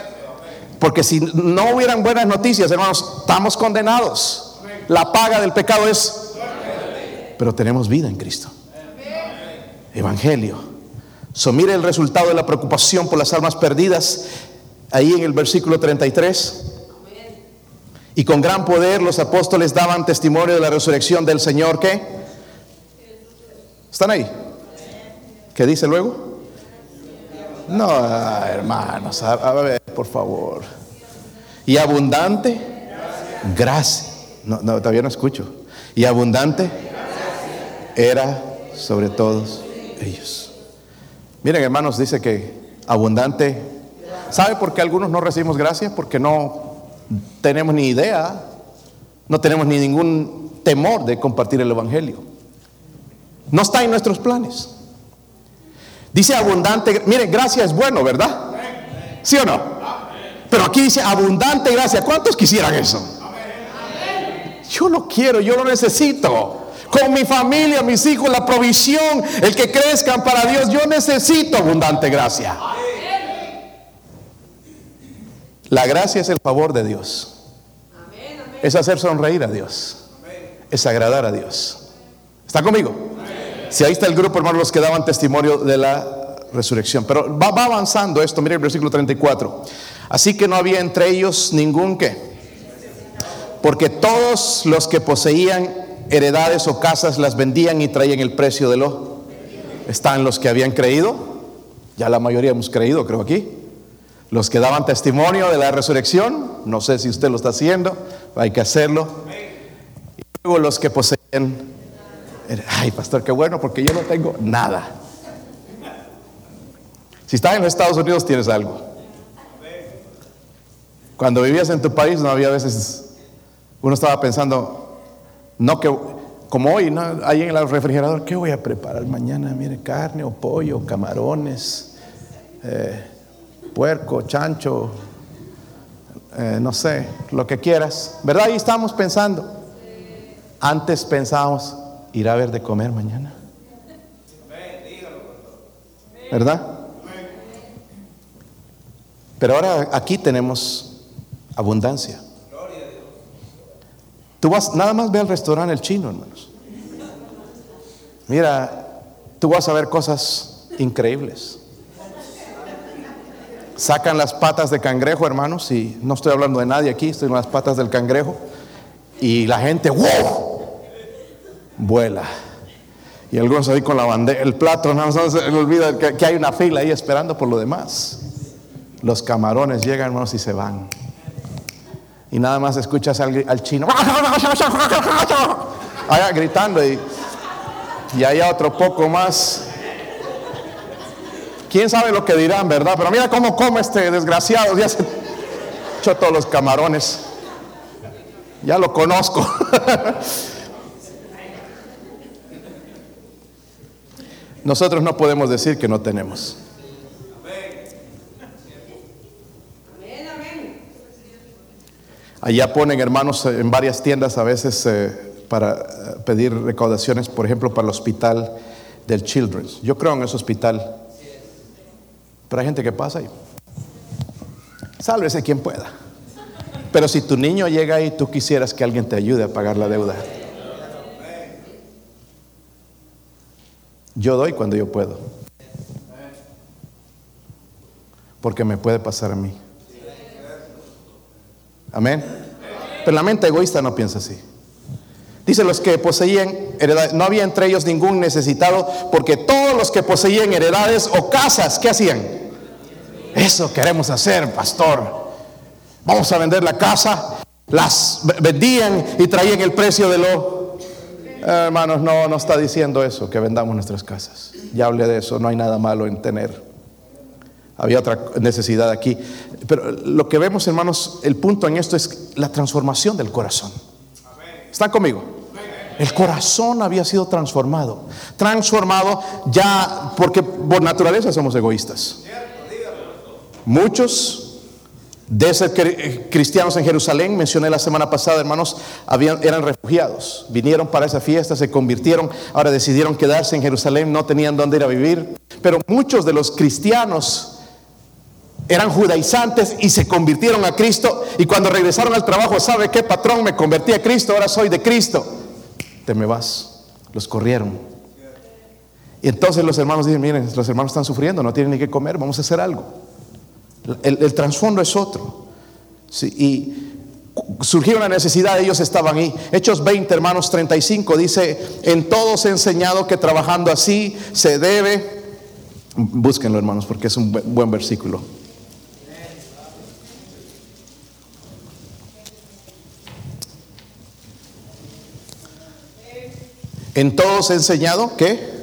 Porque si no hubieran buenas noticias, hermanos, estamos condenados. La paga del pecado es... Pero tenemos vida en Cristo. Evangelio. So, mire el resultado de la preocupación por las almas perdidas ahí en el versículo 33. Y con gran poder los apóstoles daban testimonio de la resurrección del Señor. ¿Qué? ¿Están ahí? ¿Qué dice luego? No, hermanos, a ver, por favor. Y abundante gracia. No, no, todavía no escucho. Y abundante era sobre todos ellos. Miren, hermanos, dice que abundante. ¿Sabe por qué algunos no recibimos gracia? Porque no tenemos ni idea, no tenemos ni ningún temor de compartir el Evangelio. No está en nuestros planes. Dice abundante, miren, gracia es bueno, ¿verdad? ¿Sí o no? Pero aquí dice abundante gracia. ¿Cuántos quisieran eso? Yo lo quiero, yo lo necesito. Con mi familia, mis hijos, la provisión, el que crezcan para Dios, yo necesito abundante gracia. La gracia es el favor de Dios. Es hacer sonreír a Dios. Es agradar a Dios. ¿Está conmigo? Si ahí está el grupo, hermanos, los que daban testimonio de la resurrección. Pero va, va avanzando esto. Mire el versículo 34. Así que no había entre ellos ningún que. Porque todos los que poseían heredades o casas las vendían y traían el precio de lo. Están los que habían creído. Ya la mayoría hemos creído, creo aquí. Los que daban testimonio de la resurrección, no sé si usted lo está haciendo, hay que hacerlo. Y luego los que poseían, ay pastor, qué bueno, porque yo no tengo nada. Si estás en los Estados Unidos tienes algo. Cuando vivías en tu país no había veces, uno estaba pensando, no que, como hoy, ¿no? ahí en el refrigerador, ¿qué voy a preparar mañana? Mire, carne o pollo, camarones. Eh, puerco, chancho, eh, no sé, lo que quieras. ¿Verdad? Ahí estamos pensando. Antes pensábamos, ir a ver de comer mañana. ¿Verdad? Pero ahora aquí tenemos abundancia. Tú vas, nada más ve al restaurante el chino, hermanos. Mira, tú vas a ver cosas increíbles. Sacan las patas de cangrejo, hermanos, y no estoy hablando de nadie aquí, estoy en las patas del cangrejo. Y la gente, ¡wow! Vuela. Y algunos ahí con la bandera, el plato, no, se olvida que, que hay una fila ahí esperando por lo demás. Los camarones llegan, hermanos, y se van. Y nada más escuchas al, al chino allá gritando y, y allá otro poco más quién sabe lo que dirán, ¿verdad? Pero mira cómo come este desgraciado, ya se echó todos los camarones. Ya lo conozco. Nosotros no podemos decir que no tenemos. Allá ponen hermanos en varias tiendas a veces eh, para eh, pedir recaudaciones, por ejemplo, para el hospital del Children's. Yo creo en ese hospital pero hay gente que pasa y sálvese quien pueda. Pero si tu niño llega ahí, tú quisieras que alguien te ayude a pagar la deuda. Yo doy cuando yo puedo. Porque me puede pasar a mí. Amén. Pero la mente egoísta no piensa así. Dice los que poseían heredades, no había entre ellos ningún necesitado, porque todos los que poseían heredades o casas, ¿qué hacían? Eso queremos hacer, pastor. Vamos a vender la casa, las vendían y traían el precio de lo... hermanos, no, no está diciendo eso, que vendamos nuestras casas. Ya hablé de eso, no hay nada malo en tener. Había otra necesidad aquí. Pero lo que vemos, hermanos, el punto en esto es la transformación del corazón. ¿Están conmigo? El corazón había sido transformado. Transformado ya porque por naturaleza somos egoístas. Muchos de esos cristianos en Jerusalén, mencioné la semana pasada, hermanos, habían, eran refugiados. Vinieron para esa fiesta, se convirtieron, ahora decidieron quedarse en Jerusalén, no tenían dónde ir a vivir. Pero muchos de los cristianos eran judaizantes y se convirtieron a Cristo. Y cuando regresaron al trabajo, ¿sabe qué patrón? Me convertí a Cristo, ahora soy de Cristo te me vas. Los corrieron. Y entonces los hermanos dicen, miren, los hermanos están sufriendo, no tienen ni qué comer, vamos a hacer algo. El, el trasfondo es otro. Y surgió una necesidad, ellos estaban ahí. Hechos 20, hermanos 35, dice, en todos he enseñado que trabajando así se debe, búsquenlo hermanos, porque es un buen versículo. En todos he enseñado que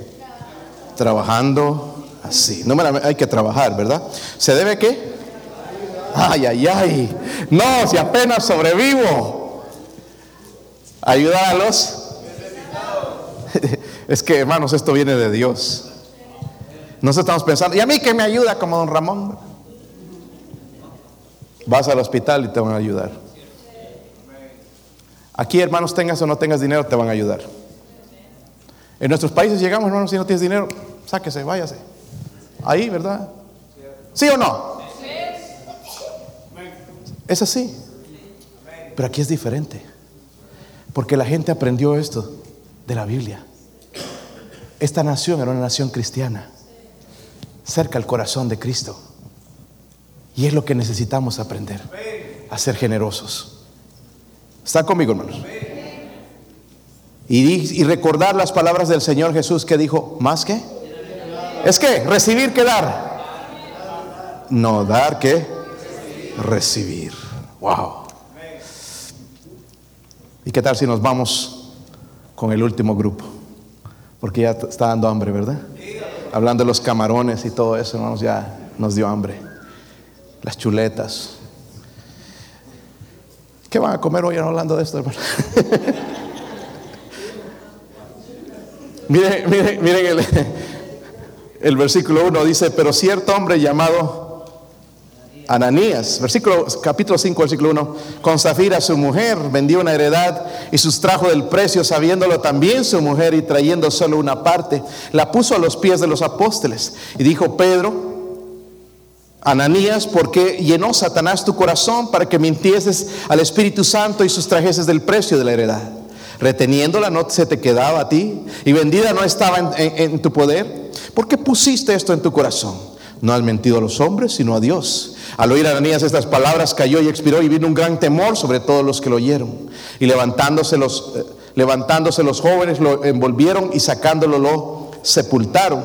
trabajando así. No hay que trabajar, ¿verdad? ¿Se debe qué? Ay, ay, ay. No, si apenas sobrevivo. Ayudar a los. Es que, hermanos, esto viene de Dios. Nosotros estamos pensando, ¿y a mí que me ayuda como don Ramón? Vas al hospital y te van a ayudar. Aquí, hermanos, tengas o no tengas dinero, te van a ayudar. En nuestros países llegamos, hermanos, si no tienes dinero, sáquese, váyase. Ahí, ¿verdad? ¿Sí o no? Es así. Pero aquí es diferente. Porque la gente aprendió esto de la Biblia. Esta nación era una nación cristiana, cerca al corazón de Cristo. Y es lo que necesitamos aprender, a ser generosos. ¿Está conmigo, hermanos? Y, recordar las palabras del Señor Jesús que dijo, ¿más que? ¿Es que? ¿Recibir que dar? No, dar que recibir. Wow. ¿Y qué tal si nos vamos con el último grupo? Porque ya está dando hambre, ¿verdad? Hablando de los camarones y todo eso, hermanos, ya nos dio hambre. Las chuletas. ¿Qué van a comer hoy hablando de esto, hermano? miren, miren, miren el, el versículo 1 dice, pero cierto hombre llamado Ananías, versículo, capítulo 5, versículo 1, con Zafira su mujer vendió una heredad y sustrajo del precio, sabiéndolo también su mujer y trayendo solo una parte, la puso a los pies de los apóstoles y dijo, Pedro, Ananías, ¿por qué llenó Satanás tu corazón para que mintieses al Espíritu Santo y sustrajeses del precio de la heredad? Reteniéndola no se te quedaba a ti y vendida no estaba en tu poder. ¿Por qué pusiste esto en tu corazón? No has mentido a los hombres, sino a Dios. Al oír Ananías estas palabras, cayó y expiró y vino un gran temor sobre todos los que lo oyeron. Y levantándose los, eh, levantándose los jóvenes lo envolvieron y sacándolo lo sepultaron.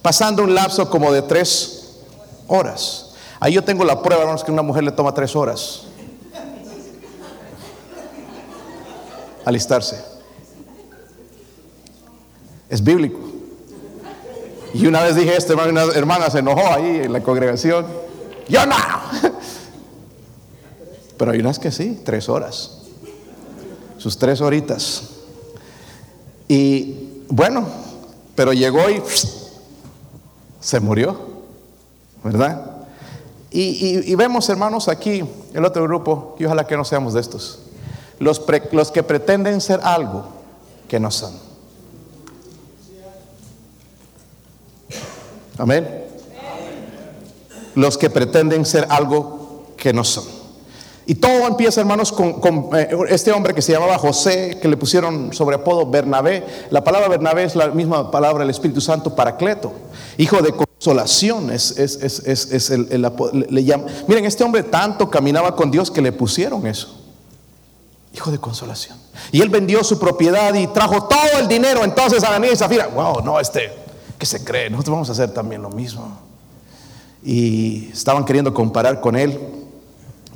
Pasando un lapso como de tres horas. Ahí yo tengo la prueba, hermanos, que una mujer le toma tres horas. Alistarse. Es bíblico. Y una vez dije esto, hermano, una hermana se enojó ahí en la congregación. Yo no. Pero hay unas que sí, tres horas. Sus tres horitas. Y bueno, pero llegó y se murió, ¿verdad? Y, vemos, hermanos, aquí el otro grupo, y ojalá que no seamos de estos, los, que pretenden ser algo que no son. Amén. Los que pretenden ser algo que no son. Y todo empieza, hermanos, con, eh, este hombre que se llamaba José, que le pusieron sobre apodo Bernabé. La palabra Bernabé es la misma palabra del Espíritu Santo, Paracleto, hijo de consolación. Es, es, el, le, llama. Miren, este hombre tanto caminaba con Dios que le pusieron eso. Hijo de consolación. Y él vendió su propiedad y trajo todo el dinero. Entonces Ananías y Zafira, wow, no, este, ¿Qué se cree? Nosotros vamos a hacer también lo mismo. Y estaban queriendo comparar con él,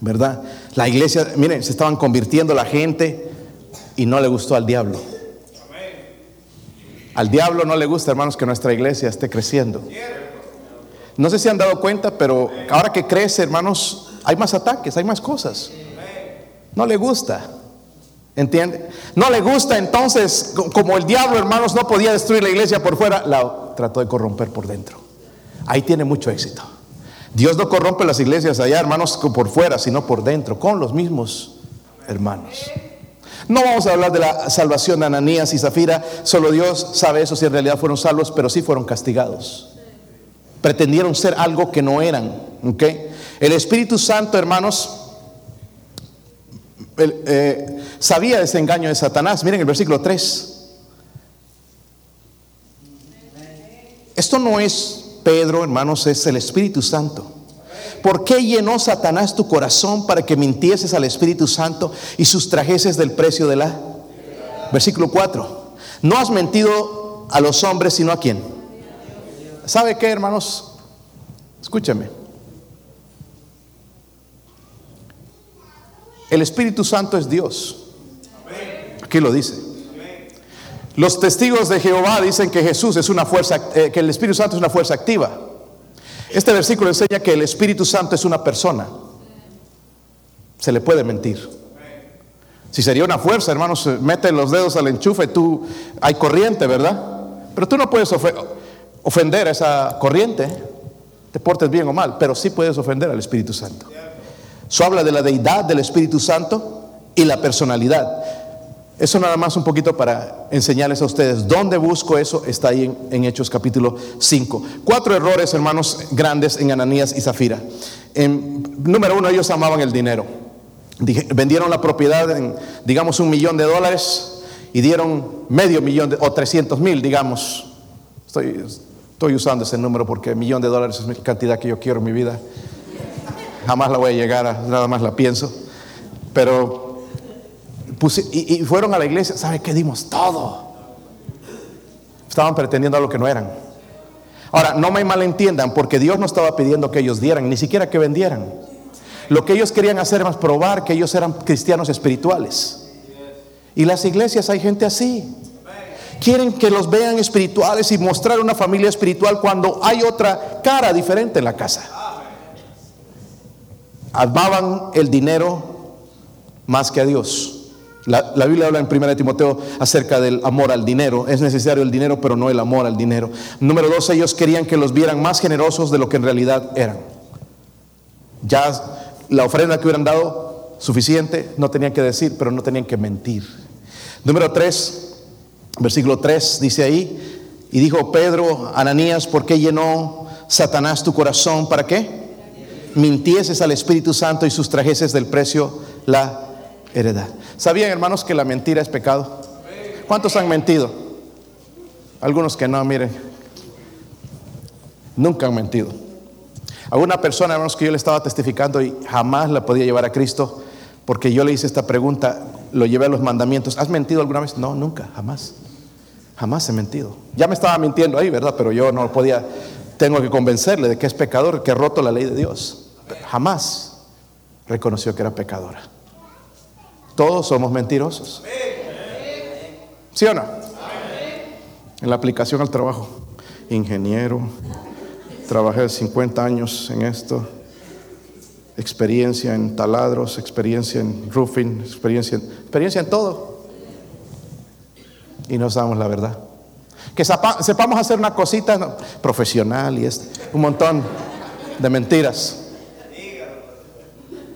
¿verdad? La iglesia, miren, se estaban convirtiendo la gente y no le gustó al diablo. Al diablo no le gusta, hermanos, que nuestra iglesia esté creciendo. No sé si han dado cuenta, pero ahora que crece, hermanos, hay más ataques, hay más cosas. No le gusta. ¿Entiende? No le gusta entonces, como el diablo, hermanos, no podía destruir la iglesia por fuera, la trató de corromper por dentro. Ahí tiene mucho éxito. Dios no corrompe las iglesias allá, hermanos, por fuera, sino por dentro, con los mismos hermanos. No vamos a hablar de la salvación de Ananías y Zafira, solo Dios sabe eso si en realidad fueron salvos, pero sí fueron castigados. Pretendieron ser algo que no eran. El Espíritu Santo, hermanos, eh, sabía ese engaño de Satanás. Miren el versículo 3. Esto no es Pedro, hermanos, es el Espíritu Santo. ¿Por qué llenó Satanás tu corazón para que mintieses al Espíritu Santo y sustrajeses del precio de la? Versículo 4. No has mentido a los hombres, sino a quién. ¿Sabe qué, hermanos? Escúchame. El Espíritu Santo es Dios. Aquí lo dice. Los testigos de Jehová dicen que Jesús es una fuerza, eh, que el Espíritu Santo es una fuerza activa. Este versículo enseña que el Espíritu Santo es una persona. Se le puede mentir. Si sería una fuerza, hermanos, mete los dedos al enchufe, tú hay corriente, ¿verdad? Pero tú no puedes ofender a esa corriente, te portes bien o mal, pero sí puedes ofender al Espíritu Santo. Eso habla de la deidad del Espíritu Santo y la personalidad. Eso nada más un poquito para enseñarles a ustedes. ¿Dónde busco eso? Está ahí en, Hechos capítulo 5. Cuatro errores, hermanos, grandes en Ananías y Zafira. En, número uno, ellos amaban el dinero. vendieron la propiedad en, digamos, un millón de dólares y dieron medio millón o 300 mil, digamos. Estoy, usando ese número porque millón de dólares es la cantidad que yo quiero en mi vida. Jamás la voy a llegar a, nada más la pienso. Pero y, fueron a la iglesia, ¿sabe qué dimos? Todo. Estaban pretendiendo a lo que no eran. Ahora, no me malentiendan, porque Dios no estaba pidiendo que ellos dieran, ni siquiera que vendieran. Lo que ellos querían hacer era probar que ellos eran cristianos espirituales. Y las iglesias hay gente así. Quieren que los vean espirituales y mostrar una familia espiritual cuando hay otra cara diferente en la casa. Amaban el dinero más que a Dios. La, Biblia habla en 1 Timoteo acerca del amor al dinero. Es necesario el dinero, pero no el amor al dinero. Número dos, ellos querían que los vieran más generosos de lo que en realidad eran. Ya la ofrenda que hubieran dado, suficiente, no tenían que decir, pero no tenían que mentir. Número tres, versículo 3 dice ahí, y dijo Pedro, Ananías, ¿por qué llenó Satanás tu corazón? ¿Para qué? Mintieses al Espíritu Santo y sustrajeses del precio la heredad. ¿Sabían, hermanos, que la mentira es pecado? ¿Cuántos han mentido? Algunos que no, miren. Nunca han mentido. A una persona, hermanos, que yo le estaba testificando y jamás la podía llevar a Cristo, porque yo le hice esta pregunta, lo llevé a los mandamientos. ¿Has mentido alguna vez? No, nunca, jamás. Jamás he mentido. Ya me estaba mintiendo ahí, ¿verdad? Pero yo no podía, tengo que convencerle de que es pecador, que ha roto la ley de Dios. Jamás reconoció que era pecadora. Todos somos mentirosos. ¿Sí o no? En la aplicación al trabajo. Ingeniero, trabajé 50 años en esto. Experiencia en taladros, experiencia en roofing, experiencia en, experiencia en todo. Y no sabemos la verdad. Que sepamos hacer una cosita profesional y este, un montón de mentiras.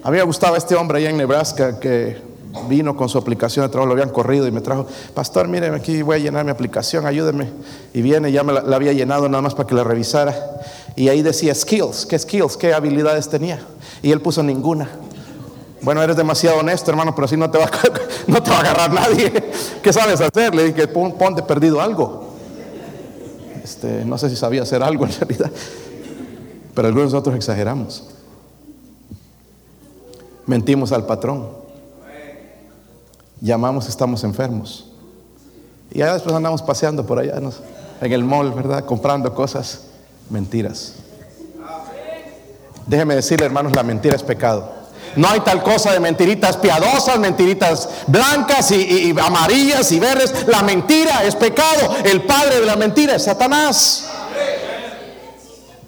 A mí me gustaba este hombre allá en Nebraska que vino con su aplicación de trabajo, lo habían corrido y me trajo, pastor, mire, aquí voy a llenar mi aplicación, ayúdeme. Y viene, ya me la, había llenado nada más para que la revisara. Y ahí decía skills, ¿qué skills? ¿Qué habilidades tenía? Y él puso ninguna. Bueno, eres demasiado honesto, hermano, pero así no te va, no te va a agarrar nadie. ¿Qué sabes hacer? Le dije, ponte perdido algo. Este, no sé si sabía hacer algo en realidad, pero algunos nosotros exageramos. Mentimos al patrón llamamos estamos enfermos. Y ya después andamos paseando por allá en el mall, ¿verdad? Comprando cosas, mentiras. Déjeme decirle, hermanos, la mentira es pecado. No hay tal cosa de mentiritas piadosas, mentiritas blancas y, amarillas y verdes. La mentira es pecado. El padre de la mentira es Satanás.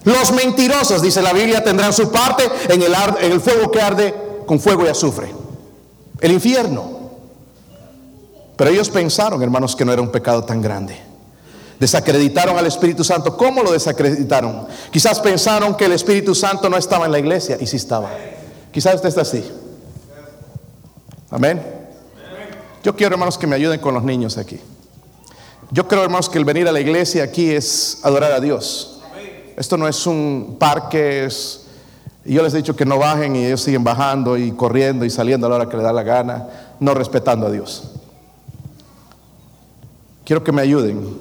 Los mentirosos, dice la Biblia, tendrán su parte en el, en el fuego que arde con fuego y azufre. El infierno. Pero ellos pensaron, hermanos, que no era un pecado tan grande. Desacreditaron al Espíritu Santo. ¿Cómo lo desacreditaron? Quizás pensaron que el Espíritu Santo no estaba en la iglesia y sí estaba. Quizás usted está así. Amén. Yo quiero, hermanos, que me ayuden con los niños aquí. Yo creo, hermanos, que el venir a la iglesia aquí es adorar a Dios. Esto no es un parque, yo les he dicho que no bajen y ellos siguen bajando y corriendo y saliendo a la hora que le da la gana, no respetando a Dios. Quiero que me ayuden.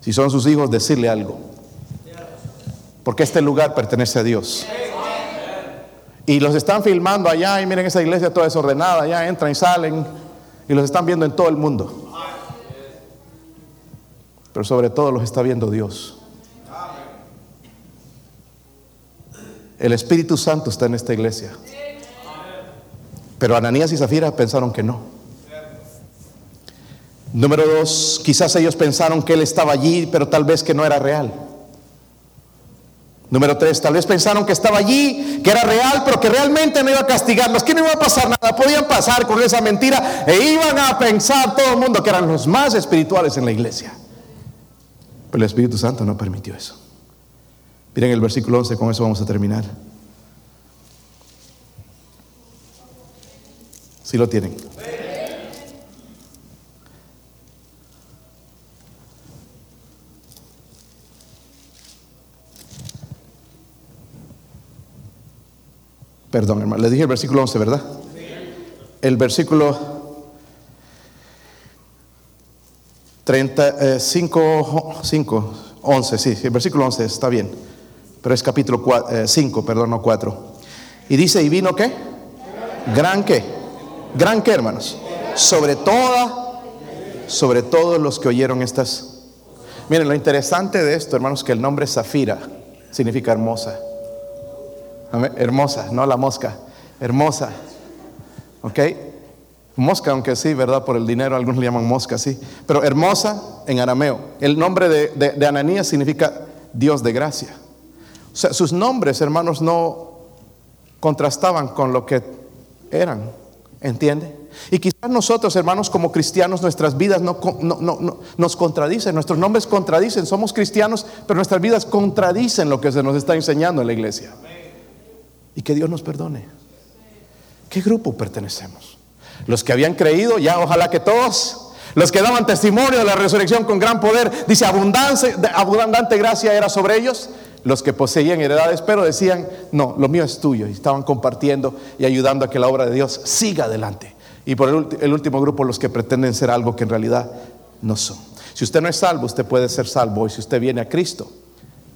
Si son sus hijos, decirle algo. Porque este lugar pertenece a Dios. Y los están filmando allá y miren esa iglesia toda desordenada, allá entran y salen y los están viendo en todo el mundo. Pero sobre todo los está viendo Dios. El Espíritu Santo está en esta iglesia. Pero Ananías y Zafira pensaron que no. Número dos, quizás ellos pensaron que él estaba allí, pero tal vez que no era real. Número tres, tal vez pensaron que estaba allí, que era real, pero que realmente no iba a castigarlos, que no iba a pasar nada. Podían pasar con esa mentira e iban a pensar todo el mundo que eran los más espirituales en la iglesia. Pero el Espíritu Santo no permitió eso. Miren el versículo 11, con eso vamos a terminar. Si lo tienen. Perdón, hermano, le dije el versículo 11, ¿verdad? El versículo 35, 5, 11, sí, el versículo 11 está bien, pero es capítulo 5, eh, perdón, no 4. Y dice, ¿y vino qué? Gran qué? Gran qué, hermanos. Sobre toda, sobre todos los que oyeron estas. Miren, lo interesante de esto, hermanos, que el nombre Zafira significa hermosa. Hermosa, no la mosca, hermosa. ¿Ok? Mosca, aunque sí, ¿verdad? Por el dinero, algunos le llaman mosca, sí. Pero hermosa en arameo. El nombre de, Ananías significa Dios de gracia. O sea, sus nombres, hermanos, no contrastaban con lo que eran. ¿Entiende? Y quizás nosotros, hermanos, como cristianos, nuestras vidas no, no, no, nos contradicen, nuestros nombres contradicen, somos cristianos, pero nuestras vidas contradicen lo que se nos está enseñando en la iglesia. Y que Dios nos perdone. ¿Qué grupo pertenecemos? Los que habían creído, ya ojalá que todos. Los que daban testimonio de la resurrección con gran poder, dice abundante gracia era sobre ellos. Los que poseían heredades, pero decían, no, lo mío es tuyo. Y estaban compartiendo y ayudando a que la obra de Dios siga adelante. Y por el último grupo, los que pretenden ser algo que en realidad no son. Si usted no es salvo, usted puede ser salvo. Y si usted viene a Cristo,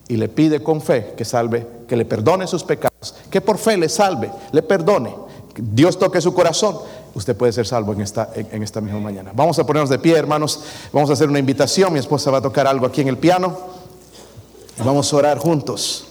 y le pide con fe que salve, que le perdone sus pecados, que por fe le salve, le perdone, Dios toque su corazón, usted puede ser salvo en esta, en, esta misma mañana. Vamos a ponernos de pie, hermanos, vamos a hacer una invitación, mi esposa va a tocar algo aquí en el piano, vamos a orar juntos.